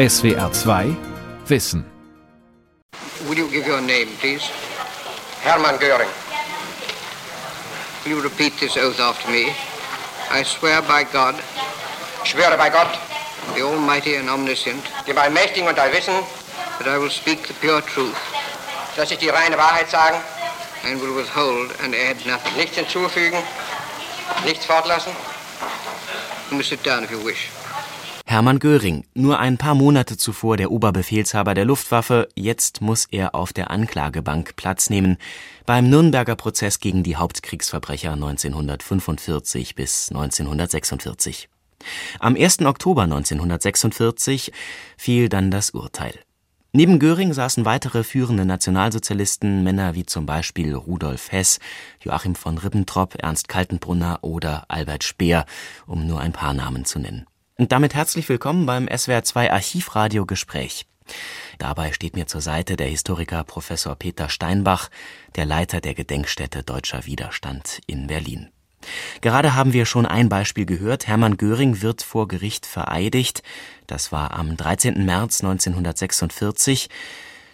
SWR 2 Wissen. Will you give your name, please? Hermann Göring. Will you repeat this oath after me? I swear by God, Ich schwöre bei Gott, the Almighty and Omniscient, dem Allmächtigen und Allwissen, that I will speak the pure truth dass ich die reine Wahrheit sagen, and will withhold and add nothing. nichts hinzufügen, nichts fortlassen. You may sit down if you wish. Hermann Göring, nur ein paar Monate zuvor der Oberbefehlshaber der Luftwaffe, jetzt muss er auf der Anklagebank Platz nehmen beim Nürnberger Prozess gegen die Hauptkriegsverbrecher 1945 bis 1946. Am 1. Oktober 1946 fiel dann das Urteil. Neben Göring saßen weitere führende Nationalsozialisten, Männer wie zum Beispiel Rudolf Hess, Joachim von Ribbentrop, Ernst Kaltenbrunner oder Albert Speer, um nur ein paar Namen zu nennen. Und damit herzlich willkommen beim SWR2 Archivradio Gespräch. Dabei steht mir zur Seite der Historiker Professor Peter Steinbach, der Leiter der Gedenkstätte Deutscher Widerstand in Berlin. Gerade haben wir schon ein Beispiel gehört. Hermann Göring wird vor Gericht vereidigt. Das war am 13. März 1946.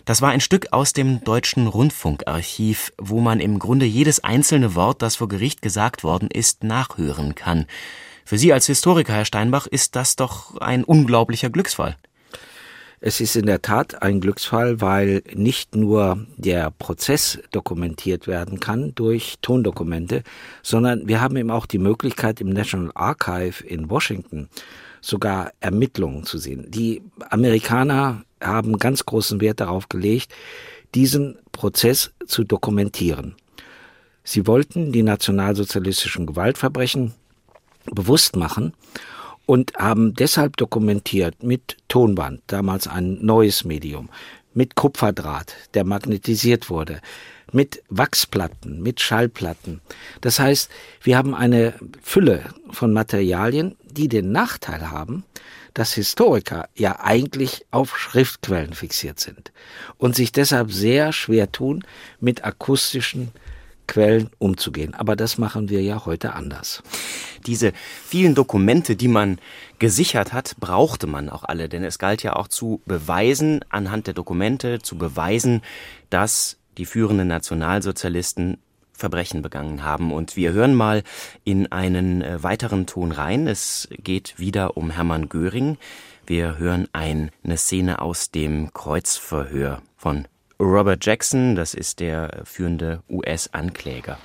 Das war ein Stück aus dem Deutschen Rundfunkarchiv, wo man im Grunde jedes einzelne Wort, das vor Gericht gesagt worden ist, nachhören kann. Für Sie als Historiker, Herr Steinbach, ist das doch ein unglaublicher Glücksfall. Es ist in der Tat ein Glücksfall, weil nicht nur der Prozess dokumentiert werden kann durch Tondokumente, sondern wir haben eben auch die Möglichkeit im National Archive in Washington sogar Ermittlungen zu sehen. Die Amerikaner haben ganz großen Wert darauf gelegt, diesen Prozess zu dokumentieren. Sie wollten die nationalsozialistischen Gewaltverbrechen bewusst machen und haben deshalb dokumentiert mit Tonband, damals ein neues Medium, mit Kupferdraht, der magnetisiert wurde, mit Wachsplatten, mit Schallplatten. Das heißt, wir haben eine Fülle von Materialien, die den Nachteil haben, dass Historiker ja eigentlich auf Schriftquellen fixiert sind und sich deshalb sehr schwer tun, mit akustischen Quellen umzugehen. Aber das machen wir ja heute anders. Diese vielen Dokumente, die man gesichert hat, brauchte man auch alle, denn es galt ja auch zu beweisen, anhand der Dokumente zu beweisen, dass die führenden Nationalsozialisten Verbrechen begangen haben. Und wir hören mal in einen äh, weiteren Ton rein. Es geht wieder um Hermann Göring. Wir hören eine Szene aus dem Kreuzverhör von Robert Jackson, das ist der führende US-Ankläger.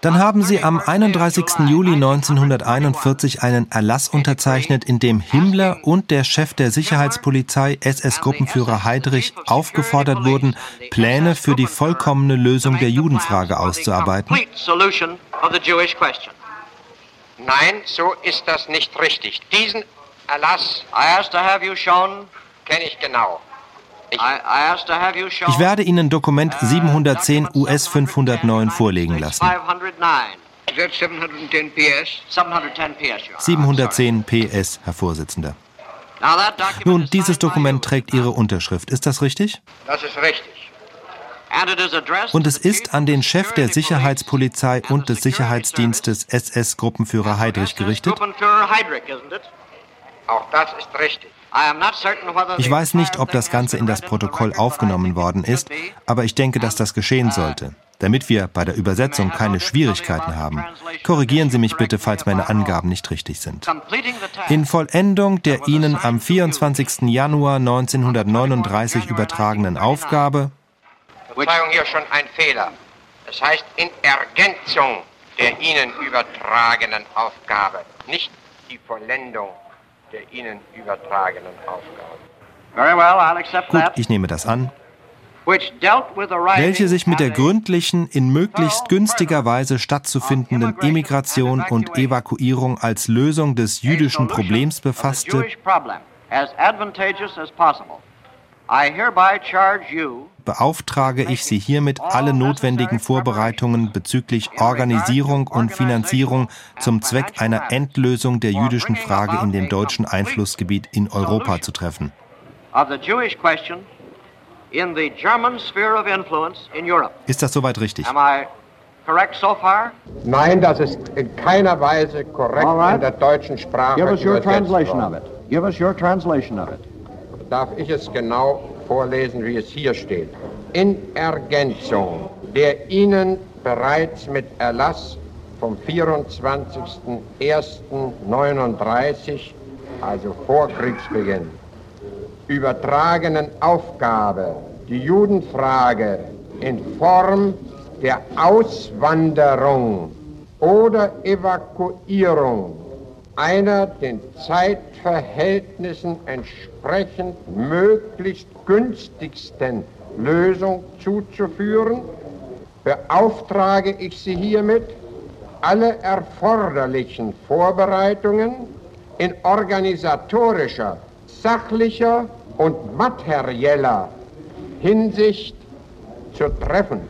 Dann haben Sie am 31. Juli 1941 einen Erlass unterzeichnet, in dem Himmler und der Chef der Sicherheitspolizei, SS-Gruppenführer Heydrich, aufgefordert wurden, Pläne für die vollkommene Lösung der Judenfrage auszuarbeiten. Nein, so ist das nicht richtig. Diesen Erlass kenne ich genau. Ich, Ich werde Ihnen Dokument 710 US 509 vorlegen lassen. Is that 710 PS? 710 PS, Herr Vorsitzender. Nun, dieses Dokument trägt Ihre Unterschrift. Ist das richtig? das ist richtig. Und es ist an den Chef der Sicherheitspolizei und des Sicherheitsdienstes SS-Gruppenführer Heydrich gerichtet. Auch das ist richtig. Ich weiß nicht, ob das Ganze in das Protokoll aufgenommen worden ist, aber ich denke, dass das geschehen sollte. Damit wir bei der Übersetzung keine Schwierigkeiten haben, korrigieren Sie mich bitte, falls meine Angaben nicht richtig sind. In Vollendung der Ihnen am 24. Januar 1939 übertragenen Aufgabe Verzeihung, hier schon ein Fehler. Es heißt in Ergänzung der Ihnen übertragenen Aufgabe, nicht die Vollendung der Ihnen übertragenen Aufgabe. Gut, ich nehme das an. Welche sich mit der gründlichen, in möglichst günstiger Weise stattzufindenden Emigration und Evakuierung als Lösung des jüdischen Problems befasste, beauftrage ich Sie hiermit, alle notwendigen Vorbereitungen bezüglich Organisierung und Finanzierung zum Zweck einer Endlösung der jüdischen Frage in dem deutschen Einflussgebiet in Europa zu treffen. Ist das soweit richtig? correct so far? Nein, das ist in keiner Weise korrekt in der deutschen Sprache Give us your translation of it. Give us your translation of it. Darf ich es genau vorlesen, wie es hier steht? In Ergänzung der Ihnen bereits mit Erlass vom 24.01.39, also vor Kriegsbeginn, übertragenen Aufgabe, die Judenfrage in Form der Auswanderung oder Evakuierung einer den Zeitverhältnissen entsprechend möglichst günstigsten Lösung zuzuführen, beauftrage ich Sie hiermit, alle erforderlichen Vorbereitungen in organisatorischer, sachlicher und materieller Hinsicht zu treffen.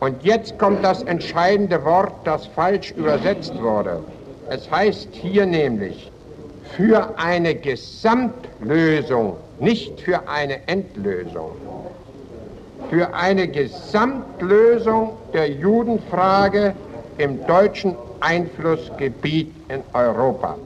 Und jetzt kommt das entscheidende Wort, das falsch übersetzt wurde. Es heißt hier nämlich, für eine Gesamtlösung, nicht für eine Endlösung, für eine Gesamtlösung der Judenfrage im deutschen Einflussgebiet in Europa.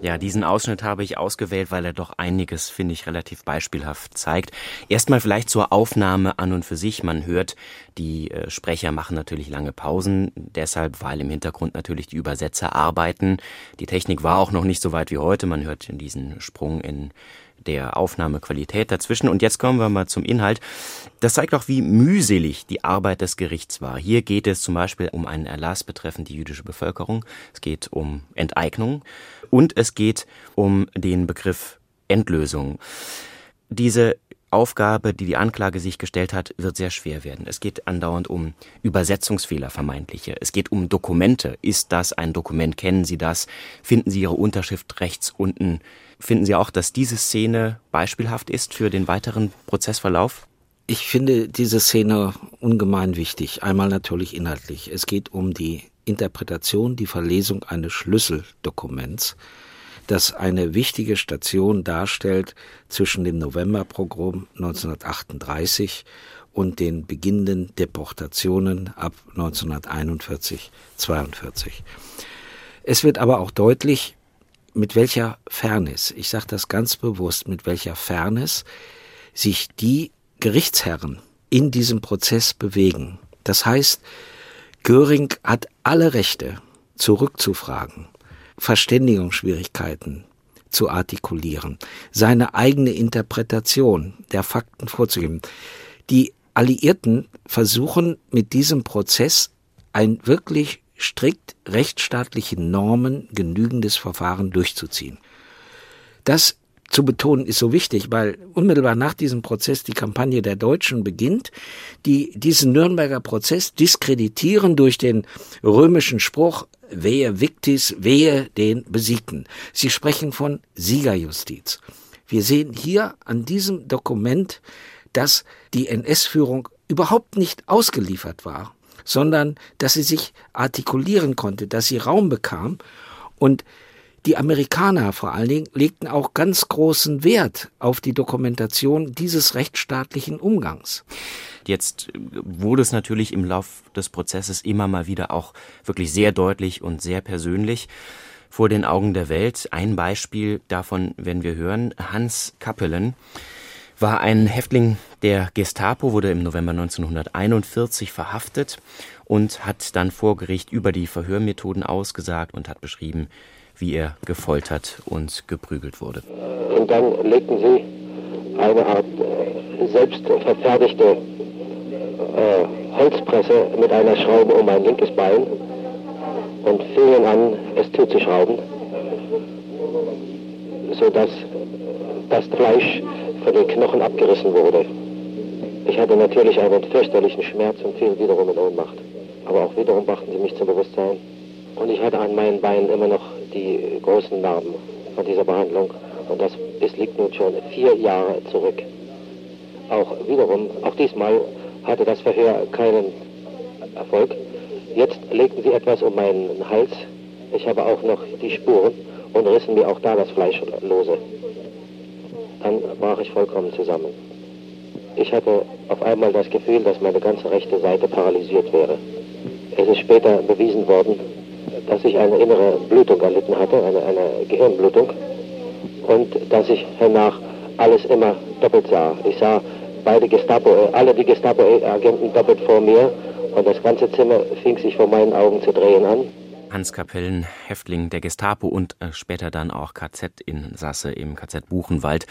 Ja, diesen Ausschnitt habe ich ausgewählt, weil er doch einiges, finde ich, relativ beispielhaft zeigt. Erstmal vielleicht zur Aufnahme an und für sich. Man hört, die äh, Sprecher machen natürlich lange Pausen, deshalb, weil im Hintergrund natürlich die Übersetzer arbeiten. Die Technik war auch noch nicht so weit wie heute. Man hört diesen Sprung in der Aufnahmequalität dazwischen. Und jetzt kommen wir mal zum Inhalt. Das zeigt auch, wie mühselig die Arbeit des Gerichts war. Hier geht es zum Beispiel um einen Erlass betreffend die jüdische Bevölkerung. Es geht um Enteignung und es geht um den Begriff Endlösung. Diese Aufgabe, die die Anklage sich gestellt hat, wird sehr schwer werden. Es geht andauernd um Übersetzungsfehler vermeintliche. Es geht um Dokumente. Ist das ein Dokument? Kennen Sie das? Finden Sie Ihre Unterschrift rechts unten? Finden Sie auch, dass diese Szene beispielhaft ist für den weiteren Prozessverlauf? Ich finde diese Szene ungemein wichtig. Einmal natürlich inhaltlich. Es geht um die Interpretation, die Verlesung eines Schlüsseldokuments, das eine wichtige Station darstellt zwischen dem Novemberprogramm 1938 und den beginnenden Deportationen ab 1941, 42. Es wird aber auch deutlich, mit welcher Fairness, ich sage das ganz bewusst, mit welcher Fairness sich die Gerichtsherren in diesem Prozess bewegen. Das heißt, Göring hat alle Rechte, zurückzufragen, Verständigungsschwierigkeiten zu artikulieren, seine eigene Interpretation der Fakten vorzugeben. Die Alliierten versuchen mit diesem Prozess ein wirklich strikt rechtsstaatlichen Normen genügendes Verfahren durchzuziehen. Das zu betonen ist so wichtig, weil unmittelbar nach diesem Prozess die Kampagne der Deutschen beginnt, die diesen Nürnberger Prozess diskreditieren durch den römischen Spruch Wehe Victis, wehe den Besiegten. Sie sprechen von Siegerjustiz. Wir sehen hier an diesem Dokument, dass die NS-Führung überhaupt nicht ausgeliefert war sondern dass sie sich artikulieren konnte, dass sie Raum bekam. Und die Amerikaner vor allen Dingen legten auch ganz großen Wert auf die Dokumentation dieses rechtsstaatlichen Umgangs. Jetzt wurde es natürlich im Lauf des Prozesses immer mal wieder auch wirklich sehr deutlich und sehr persönlich vor den Augen der Welt. Ein Beispiel davon werden wir hören. Hans Kappelen war ein Häftling der Gestapo, wurde im November 1941 verhaftet und hat dann vor Gericht über die Verhörmethoden ausgesagt und hat beschrieben, wie er gefoltert und geprügelt wurde. Und dann legten sie eine Art äh, selbst verfertigte äh, Holzpresse mit einer Schraube um mein linkes Bein und fingen an, es zuzuschrauben, sodass das Fleisch von den Knochen abgerissen wurde. Ich hatte natürlich einen fürchterlichen Schmerz und fiel wiederum in Ohnmacht. Aber auch wiederum brachten sie mich zum Bewusstsein. Und ich hatte an meinen Beinen immer noch die großen Narben von dieser Behandlung. Und das ist, liegt nun schon vier Jahre zurück. Auch wiederum, auch diesmal hatte das Verhör keinen Erfolg. Jetzt legten sie etwas um meinen Hals. Ich habe auch noch die Spuren und rissen mir auch da das Fleisch lose dann brach ich vollkommen zusammen. Ich hatte auf einmal das Gefühl, dass meine ganze rechte Seite paralysiert wäre. Es ist später bewiesen worden, dass ich eine innere Blutung erlitten hatte, eine, eine Gehirnblutung, und dass ich hernach alles immer doppelt sah. Ich sah beide Gestapo, äh, alle die Gestapo-Agenten doppelt vor mir und das ganze Zimmer fing sich vor meinen Augen zu drehen an. Hans Kapellen, Häftling der Gestapo und äh, später dann auch KZ-Insasse im KZ Buchenwald.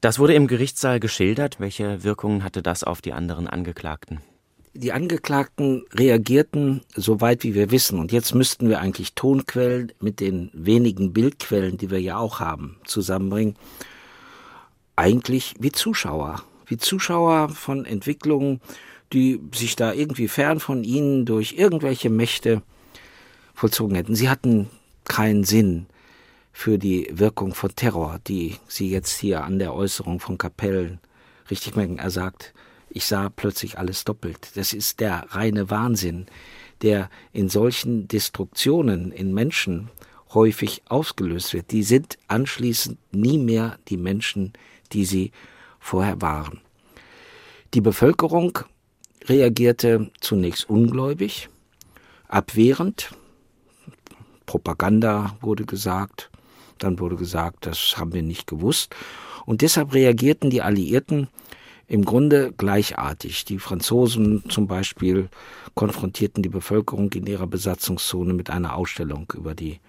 Das wurde im Gerichtssaal geschildert. Welche Wirkungen hatte das auf die anderen Angeklagten? Die Angeklagten reagierten so weit wie wir wissen, und jetzt müssten wir eigentlich Tonquellen mit den wenigen Bildquellen, die wir ja auch haben, zusammenbringen, eigentlich wie Zuschauer, wie Zuschauer von Entwicklungen, die sich da irgendwie fern von ihnen durch irgendwelche Mächte vollzogen hätten. Sie hatten keinen Sinn für die Wirkung von Terror, die Sie jetzt hier an der Äußerung von Kapellen richtig merken. Er sagt, ich sah plötzlich alles doppelt. Das ist der reine Wahnsinn, der in solchen Destruktionen in Menschen häufig ausgelöst wird. Die sind anschließend nie mehr die Menschen, die sie vorher waren. Die Bevölkerung reagierte zunächst ungläubig, abwehrend. Propaganda wurde gesagt, dann wurde gesagt, das haben wir nicht gewusst. Und deshalb reagierten die Alliierten im Grunde gleichartig. Die Franzosen zum Beispiel konfrontierten die Bevölkerung in ihrer Besatzungszone mit einer Ausstellung über die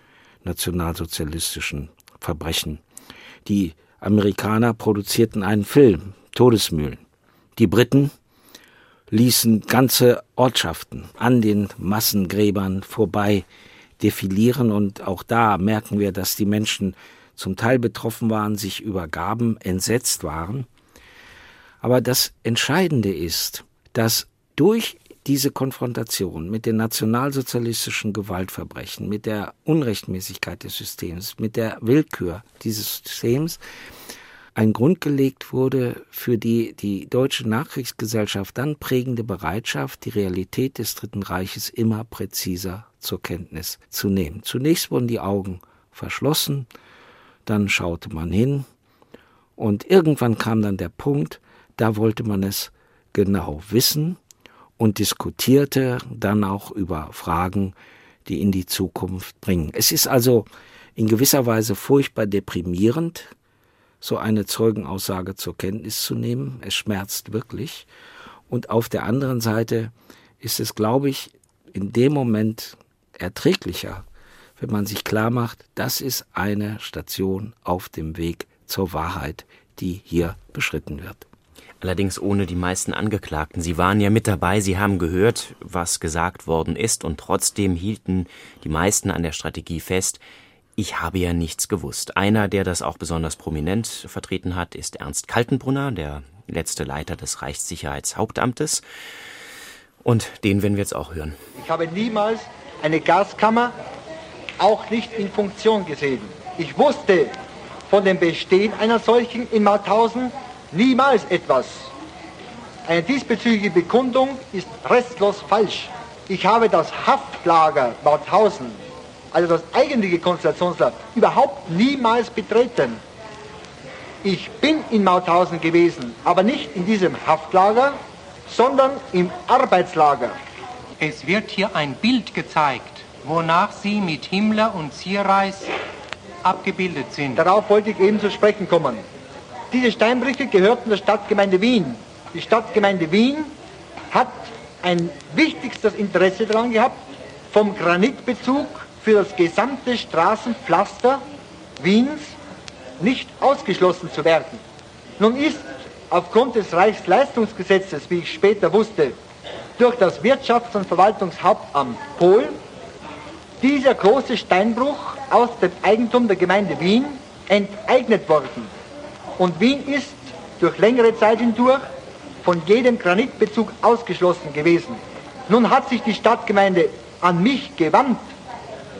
nationalsozialistischen Verbrechen. Die Amerikaner produzierten einen Film, Todesmühlen. Die Briten ließen ganze Ortschaften an den Massengräbern vorbei defilieren und auch da merken wir, dass die Menschen zum Teil betroffen waren, sich übergaben, entsetzt waren. Aber das Entscheidende ist, dass durch diese Konfrontation mit den nationalsozialistischen Gewaltverbrechen, mit der Unrechtmäßigkeit des Systems, mit der Willkür dieses Systems ein Grund gelegt wurde für die die deutsche Nachkriegsgesellschaft dann prägende Bereitschaft, die Realität des Dritten Reiches immer präziser zur Kenntnis zu nehmen. Zunächst wurden die Augen verschlossen, dann schaute man hin und irgendwann kam dann der Punkt, da wollte man es genau wissen und diskutierte dann auch über Fragen, die in die Zukunft bringen. Es ist also in gewisser Weise furchtbar deprimierend, so eine Zeugenaussage zur Kenntnis zu nehmen. Es schmerzt wirklich. Und auf der anderen Seite ist es, glaube ich, in dem Moment erträglicher, wenn man sich klar macht, das ist eine Station auf dem Weg zur Wahrheit, die hier beschritten wird. Allerdings ohne die meisten Angeklagten. Sie waren ja mit dabei, sie haben gehört, was gesagt worden ist, und trotzdem hielten die meisten an der Strategie fest, ich habe ja nichts gewusst. Einer, der das auch besonders prominent vertreten hat, ist Ernst Kaltenbrunner, der letzte Leiter des Reichssicherheitshauptamtes. Und den werden wir jetzt auch hören. Ich habe niemals eine Gaskammer auch nicht in Funktion gesehen. Ich wusste von dem Bestehen einer solchen in Mauthausen niemals etwas. Eine diesbezügliche Bekundung ist restlos falsch. Ich habe das Haftlager Mauthausen also das eigentliche Konzentrationslager, überhaupt niemals betreten. Ich bin in Mauthausen gewesen, aber nicht in diesem Haftlager, sondern im Arbeitslager. Es wird hier ein Bild gezeigt, wonach Sie mit Himmler und Zierreis abgebildet sind. Darauf wollte ich eben zu sprechen kommen. Diese Steinbrüche gehörten der Stadtgemeinde Wien. Die Stadtgemeinde Wien hat ein wichtigstes Interesse daran gehabt, vom Granitbezug für das gesamte Straßenpflaster Wiens nicht ausgeschlossen zu werden. Nun ist aufgrund des Reichsleistungsgesetzes, wie ich später wusste, durch das Wirtschafts- und Verwaltungshauptamt Polen dieser große Steinbruch aus dem Eigentum der Gemeinde Wien enteignet worden. Und Wien ist durch längere Zeit hindurch von jedem Granitbezug ausgeschlossen gewesen. Nun hat sich die Stadtgemeinde an mich gewandt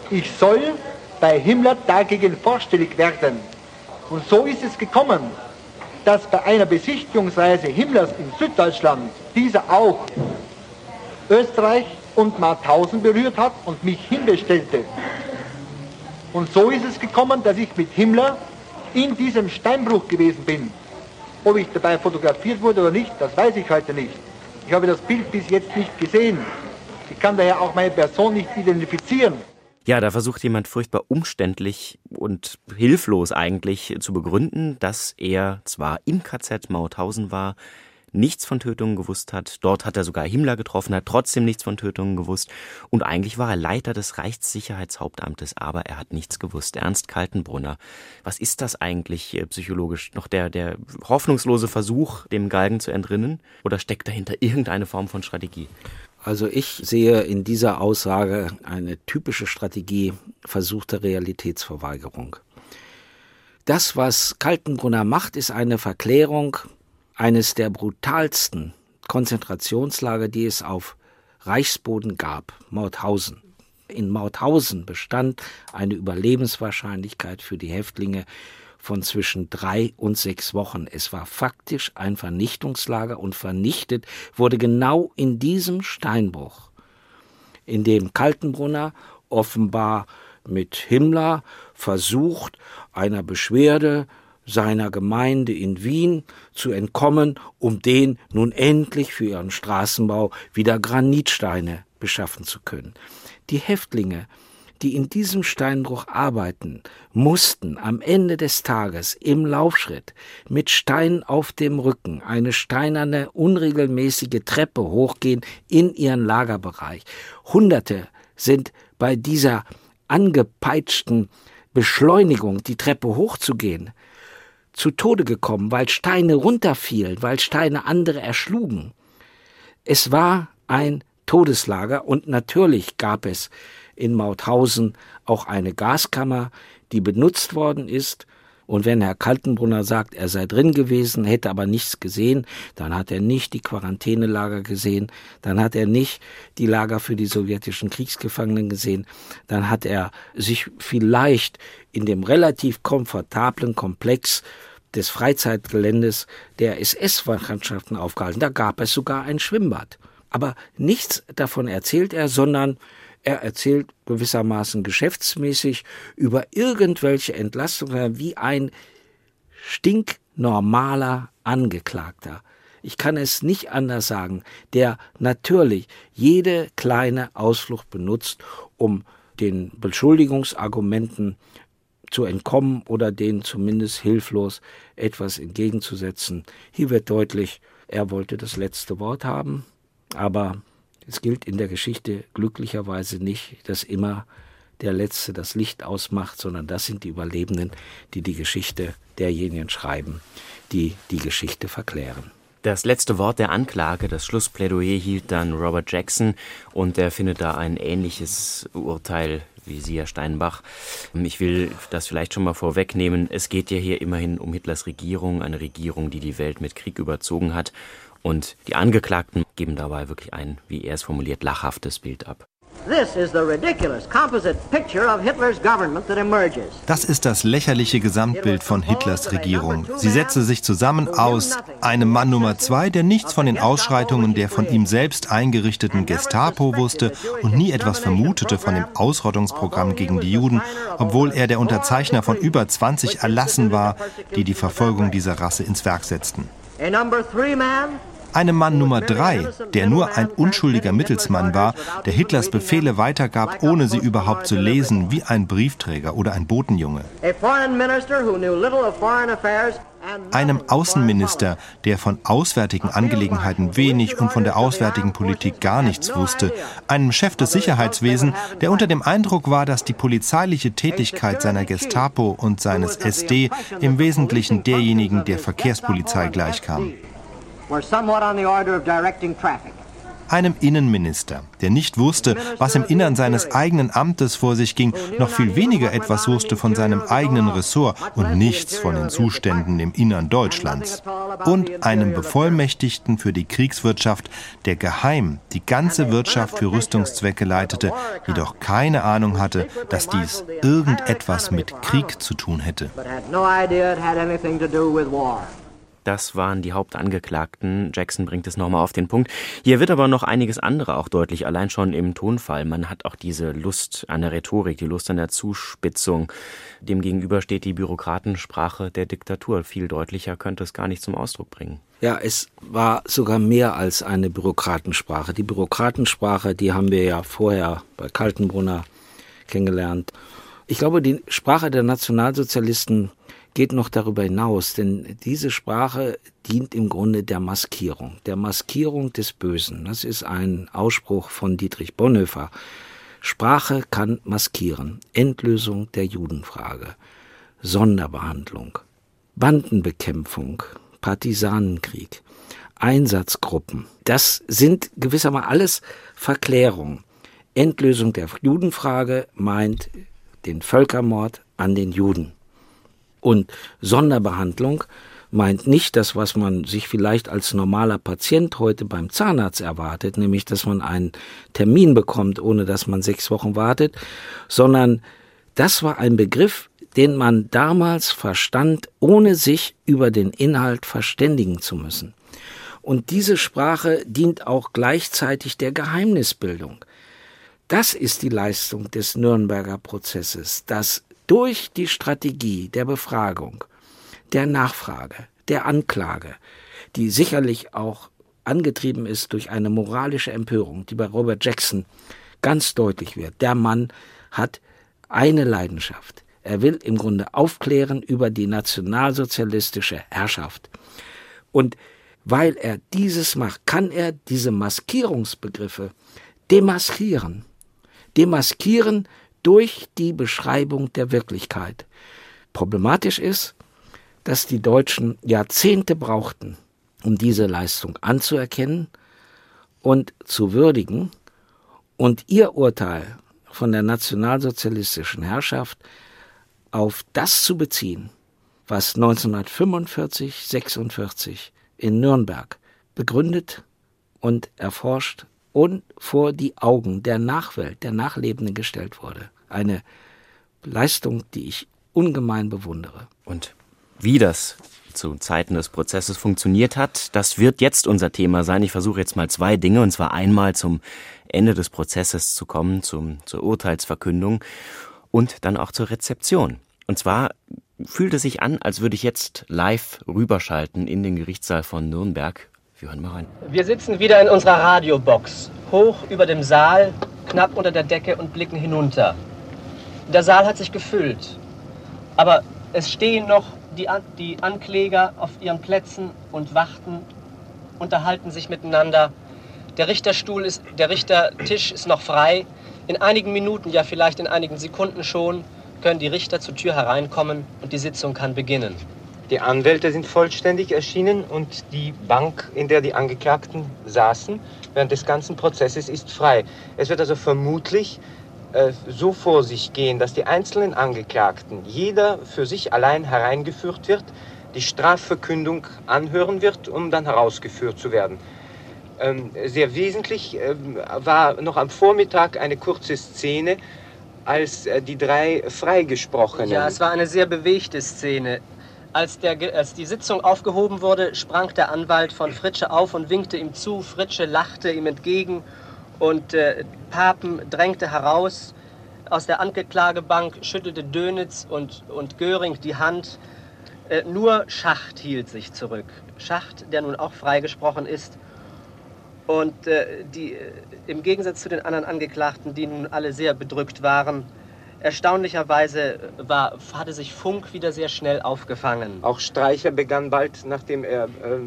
ich soll bei Himmler dagegen vorstellig werden. Und so ist es gekommen, dass bei einer Besichtigungsreise Himmlers in Süddeutschland dieser auch Österreich und Mauthausen berührt hat und mich hinbestellte. Und so ist es gekommen, dass ich mit Himmler in diesem Steinbruch gewesen bin. Ob ich dabei fotografiert wurde oder nicht, das weiß ich heute nicht. Ich habe das Bild bis jetzt nicht gesehen. Ich kann daher auch meine Person nicht identifizieren. Ja, da versucht jemand furchtbar umständlich und hilflos eigentlich zu begründen, dass er zwar im KZ Mauthausen war, nichts von Tötungen gewusst hat. Dort hat er sogar Himmler getroffen, hat trotzdem nichts von Tötungen gewusst. Und eigentlich war er Leiter des Reichssicherheitshauptamtes, aber er hat nichts gewusst. Ernst Kaltenbrunner. Was ist das eigentlich äh, psychologisch? Noch der, der hoffnungslose Versuch, dem Galgen zu entrinnen? Oder steckt dahinter irgendeine Form von Strategie? Also ich sehe in dieser Aussage eine typische Strategie versuchter Realitätsverweigerung. Das, was Kaltenbrunner macht, ist eine Verklärung eines der brutalsten Konzentrationslager, die es auf Reichsboden gab, Mauthausen. In Mauthausen bestand eine Überlebenswahrscheinlichkeit für die Häftlinge von zwischen drei und sechs Wochen. Es war faktisch ein Vernichtungslager und vernichtet wurde genau in diesem Steinbruch, in dem Kaltenbrunner offenbar mit Himmler versucht, einer Beschwerde seiner Gemeinde in Wien zu entkommen, um den nun endlich für ihren Straßenbau wieder Granitsteine beschaffen zu können. Die Häftlinge die in diesem Steinbruch arbeiten, mussten am Ende des Tages im Laufschritt mit Stein auf dem Rücken eine steinerne, unregelmäßige Treppe hochgehen in ihren Lagerbereich. Hunderte sind bei dieser angepeitschten Beschleunigung, die Treppe hochzugehen, zu Tode gekommen, weil Steine runterfielen, weil Steine andere erschlugen. Es war ein Todeslager und natürlich gab es in Mauthausen auch eine Gaskammer, die benutzt worden ist. Und wenn Herr Kaltenbrunner sagt, er sei drin gewesen, hätte aber nichts gesehen, dann hat er nicht die Quarantänelager gesehen, dann hat er nicht die Lager für die sowjetischen Kriegsgefangenen gesehen, dann hat er sich vielleicht in dem relativ komfortablen Komplex des Freizeitgeländes der SS-Mannschaften aufgehalten. Da gab es sogar ein Schwimmbad. Aber nichts davon erzählt er, sondern er erzählt gewissermaßen geschäftsmäßig über irgendwelche Entlastungen wie ein stinknormaler Angeklagter. Ich kann es nicht anders sagen, der natürlich jede kleine Ausflucht benutzt, um den Beschuldigungsargumenten zu entkommen oder denen zumindest hilflos etwas entgegenzusetzen. Hier wird deutlich, er wollte das letzte Wort haben, aber es gilt in der Geschichte glücklicherweise nicht, dass immer der Letzte das Licht ausmacht, sondern das sind die Überlebenden, die die Geschichte derjenigen schreiben, die die Geschichte verklären. Das letzte Wort der Anklage, das Schlussplädoyer hielt dann Robert Jackson und er findet da ein ähnliches Urteil wie Sie, Herr Steinbach. Ich will das vielleicht schon mal vorwegnehmen. Es geht ja hier immerhin um Hitlers Regierung, eine Regierung, die die Welt mit Krieg überzogen hat. Und die Angeklagten geben dabei wirklich ein, wie er es formuliert, lachhaftes Bild ab. Das ist das lächerliche Gesamtbild von Hitlers Regierung. Sie setzte sich zusammen aus einem Mann Nummer zwei, der nichts von den Ausschreitungen der von ihm selbst eingerichteten Gestapo wusste und nie etwas vermutete von dem Ausrottungsprogramm gegen die Juden, obwohl er der Unterzeichner von über 20 Erlassen war, die die Verfolgung dieser Rasse ins Werk setzten einem Mann Nummer drei, der nur ein unschuldiger Mittelsmann war, der Hitlers Befehle weitergab, ohne sie überhaupt zu lesen, wie ein Briefträger oder ein Botenjunge. Einem Außenminister, der von auswärtigen Angelegenheiten wenig und von der auswärtigen Politik gar nichts wusste. Einem Chef des Sicherheitswesens, der unter dem Eindruck war, dass die polizeiliche Tätigkeit seiner Gestapo und seines SD im Wesentlichen derjenigen der Verkehrspolizei gleichkam einem Innenminister, der nicht wusste, was im Innern seines eigenen Amtes vor sich ging, noch viel weniger etwas wusste von seinem eigenen Ressort und nichts von den Zuständen im Innern Deutschlands. Und einem Bevollmächtigten für die Kriegswirtschaft, der geheim die ganze Wirtschaft für Rüstungszwecke leitete, jedoch keine Ahnung hatte, dass dies irgendetwas mit Krieg zu tun hätte. Das waren die Hauptangeklagten. Jackson bringt es nochmal auf den Punkt. Hier wird aber noch einiges andere auch deutlich, allein schon im Tonfall. Man hat auch diese Lust an der Rhetorik, die Lust an der Zuspitzung. Demgegenüber steht die Bürokratensprache der Diktatur. Viel deutlicher könnte es gar nicht zum Ausdruck bringen. Ja, es war sogar mehr als eine Bürokratensprache. Die Bürokratensprache, die haben wir ja vorher bei Kaltenbrunner kennengelernt. Ich glaube, die Sprache der Nationalsozialisten geht noch darüber hinaus, denn diese Sprache dient im Grunde der Maskierung, der Maskierung des Bösen. Das ist ein Ausspruch von Dietrich Bonhoeffer. Sprache kann maskieren. Endlösung der Judenfrage, Sonderbehandlung, Bandenbekämpfung, Partisanenkrieg, Einsatzgruppen. Das sind gewissermaßen alles Verklärungen. Endlösung der Judenfrage meint den Völkermord an den Juden. Und Sonderbehandlung meint nicht das, was man sich vielleicht als normaler Patient heute beim Zahnarzt erwartet, nämlich dass man einen Termin bekommt, ohne dass man sechs Wochen wartet, sondern das war ein Begriff, den man damals verstand, ohne sich über den Inhalt verständigen zu müssen. Und diese Sprache dient auch gleichzeitig der Geheimnisbildung. Das ist die Leistung des Nürnberger Prozesses, dass durch die Strategie der Befragung, der Nachfrage, der Anklage, die sicherlich auch angetrieben ist durch eine moralische Empörung, die bei Robert Jackson ganz deutlich wird. Der Mann hat eine Leidenschaft. Er will im Grunde aufklären über die nationalsozialistische Herrschaft. Und weil er dieses macht, kann er diese Maskierungsbegriffe demaskieren. Demaskieren durch die Beschreibung der Wirklichkeit. Problematisch ist, dass die Deutschen Jahrzehnte brauchten, um diese Leistung anzuerkennen und zu würdigen und ihr Urteil von der nationalsozialistischen Herrschaft auf das zu beziehen, was 1945, 46 in Nürnberg begründet und erforscht und vor die Augen der Nachwelt, der Nachlebenden gestellt wurde eine Leistung, die ich ungemein bewundere. Und wie das zu Zeiten des Prozesses funktioniert hat, das wird jetzt unser Thema sein. Ich versuche jetzt mal zwei Dinge, und zwar einmal zum Ende des Prozesses zu kommen, zum, zur Urteilsverkündung und dann auch zur Rezeption. Und zwar fühlt es sich an, als würde ich jetzt live rüberschalten in den Gerichtssaal von Nürnberg. Wir hören mal rein. Wir sitzen wieder in unserer Radiobox, hoch über dem Saal, knapp unter der Decke und blicken hinunter. Der Saal hat sich gefüllt. Aber es stehen noch die, die Ankläger auf ihren Plätzen und warten, unterhalten sich miteinander. Der Richterstuhl ist, der Richtertisch ist noch frei. In einigen Minuten, ja vielleicht in einigen Sekunden schon, können die Richter zur Tür hereinkommen und die Sitzung kann beginnen. Die Anwälte sind vollständig erschienen und die Bank, in der die Angeklagten saßen, während des ganzen Prozesses ist frei. Es wird also vermutlich so vor sich gehen, dass die einzelnen Angeklagten, jeder für sich allein hereingeführt wird, die Strafverkündung anhören wird, um dann herausgeführt zu werden. Ähm, sehr wesentlich ähm, war noch am Vormittag eine kurze Szene, als äh, die drei Freigesprochenen. Ja, es war eine sehr bewegte Szene. Als, der, als, die Sitzung aufgehoben wurde, sprang der Anwalt von Fritsche auf und winkte ihm zu. Fritsche lachte ihm entgegen und äh, Papen drängte heraus aus der Angeklagebank, schüttelte Dönitz und, und Göring die Hand. Äh, nur Schacht hielt sich zurück. Schacht, der nun auch freigesprochen ist. Und äh, die, äh, im Gegensatz zu den anderen Angeklagten, die nun alle sehr bedrückt waren, Erstaunlicherweise war, hatte sich Funk wieder sehr schnell aufgefangen. Auch Streicher begann bald, nachdem er äh,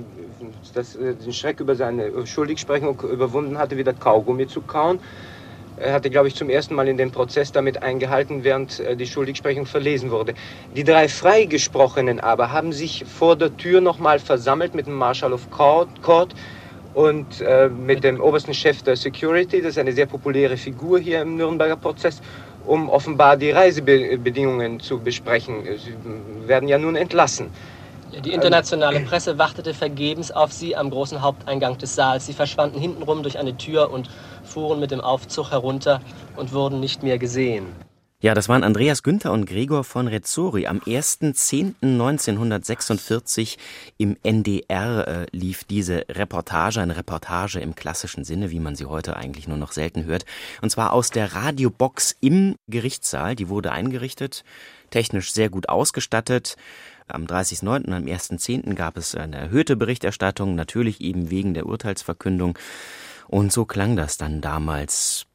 das, äh, den Schreck über seine Schuldigsprechung überwunden hatte, wieder Kaugummi zu kauen. Er hatte, glaube ich, zum ersten Mal in den Prozess damit eingehalten, während äh, die Schuldigsprechung verlesen wurde. Die drei Freigesprochenen aber haben sich vor der Tür nochmal versammelt mit dem Marshal of Court, Court und äh, mit dem obersten Chef der Security. Das ist eine sehr populäre Figur hier im Nürnberger Prozess um offenbar die Reisebedingungen zu besprechen. Sie werden ja nun entlassen. Die internationale Presse wartete vergebens auf sie am großen Haupteingang des Saals. Sie verschwanden hintenrum durch eine Tür und fuhren mit dem Aufzug herunter und wurden nicht mehr gesehen. Ja, das waren Andreas Günther und Gregor von Rezzori. Am 1.10.1946 im NDR äh, lief diese Reportage, eine Reportage im klassischen Sinne, wie man sie heute eigentlich nur noch selten hört. Und zwar aus der Radiobox im Gerichtssaal. Die wurde eingerichtet, technisch sehr gut ausgestattet. Am 30.09. und am 1.10. gab es eine erhöhte Berichterstattung, natürlich eben wegen der Urteilsverkündung. Und so klang das dann damals.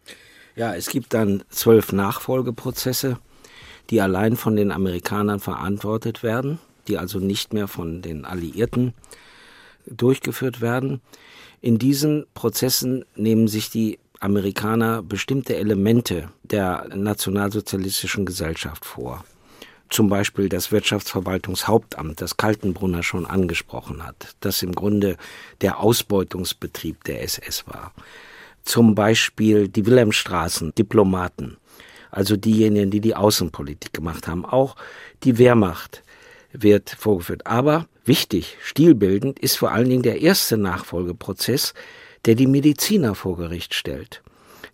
Ja, es gibt dann zwölf Nachfolgeprozesse, die allein von den Amerikanern verantwortet werden, die also nicht mehr von den Alliierten durchgeführt werden. In diesen Prozessen nehmen sich die Amerikaner bestimmte Elemente der nationalsozialistischen Gesellschaft vor. Zum Beispiel das Wirtschaftsverwaltungshauptamt, das Kaltenbrunner schon angesprochen hat, das im Grunde der Ausbeutungsbetrieb der SS war zum Beispiel die Wilhelmstraßen, Diplomaten, also diejenigen, die die Außenpolitik gemacht haben. Auch die Wehrmacht wird vorgeführt. Aber wichtig, stilbildend ist vor allen Dingen der erste Nachfolgeprozess, der die Mediziner vor Gericht stellt,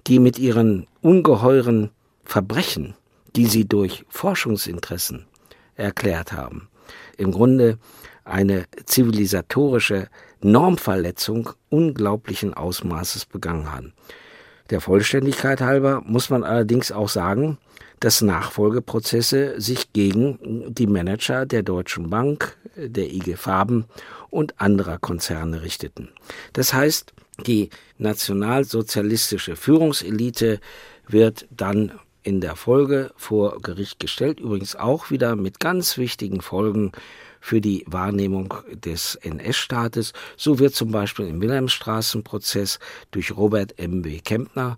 die mit ihren ungeheuren Verbrechen, die sie durch Forschungsinteressen erklärt haben, im Grunde eine zivilisatorische Normverletzung unglaublichen Ausmaßes begangen haben. Der Vollständigkeit halber muss man allerdings auch sagen, dass Nachfolgeprozesse sich gegen die Manager der Deutschen Bank, der IG Farben und anderer Konzerne richteten. Das heißt, die nationalsozialistische Führungselite wird dann in der Folge vor Gericht gestellt, übrigens auch wieder mit ganz wichtigen Folgen für die Wahrnehmung des NS-Staates. So wird zum Beispiel im Wilhelmstraßenprozess durch Robert M. B. Kempner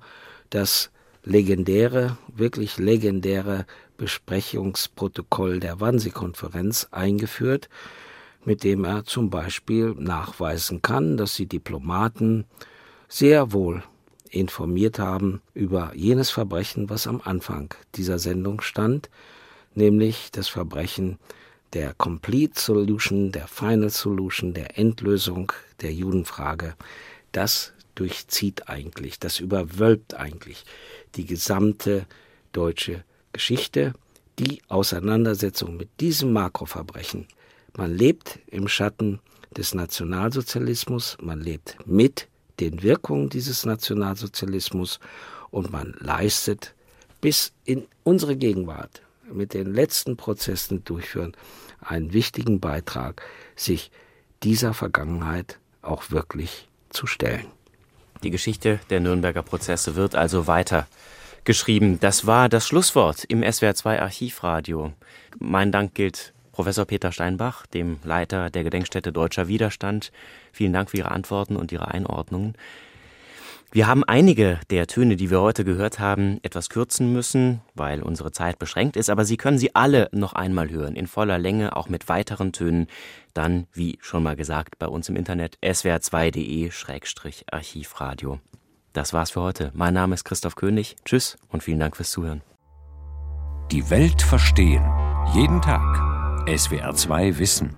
das legendäre, wirklich legendäre Besprechungsprotokoll der Wannsee-Konferenz eingeführt, mit dem er zum Beispiel nachweisen kann, dass die Diplomaten sehr wohl informiert haben über jenes Verbrechen, was am Anfang dieser Sendung stand, nämlich das Verbrechen der Complete Solution, der Final Solution, der Endlösung der Judenfrage, das durchzieht eigentlich, das überwölbt eigentlich die gesamte deutsche Geschichte, die Auseinandersetzung mit diesem Makroverbrechen. Man lebt im Schatten des Nationalsozialismus, man lebt mit den Wirkungen dieses Nationalsozialismus und man leistet bis in unsere Gegenwart mit den letzten Prozessen durchführen, einen wichtigen Beitrag, sich dieser Vergangenheit auch wirklich zu stellen. Die Geschichte der Nürnberger Prozesse wird also weiter geschrieben. Das war das Schlusswort im SWR2 Archivradio. Mein Dank gilt Professor Peter Steinbach, dem Leiter der Gedenkstätte Deutscher Widerstand. Vielen Dank für Ihre Antworten und Ihre Einordnungen. Wir haben einige der Töne, die wir heute gehört haben, etwas kürzen müssen, weil unsere Zeit beschränkt ist, aber Sie können sie alle noch einmal hören, in voller Länge, auch mit weiteren Tönen, dann, wie schon mal gesagt, bei uns im Internet swr2.de-archivradio. Das war's für heute. Mein Name ist Christoph König. Tschüss und vielen Dank fürs Zuhören. Die Welt verstehen. Jeden Tag. SWR2 Wissen.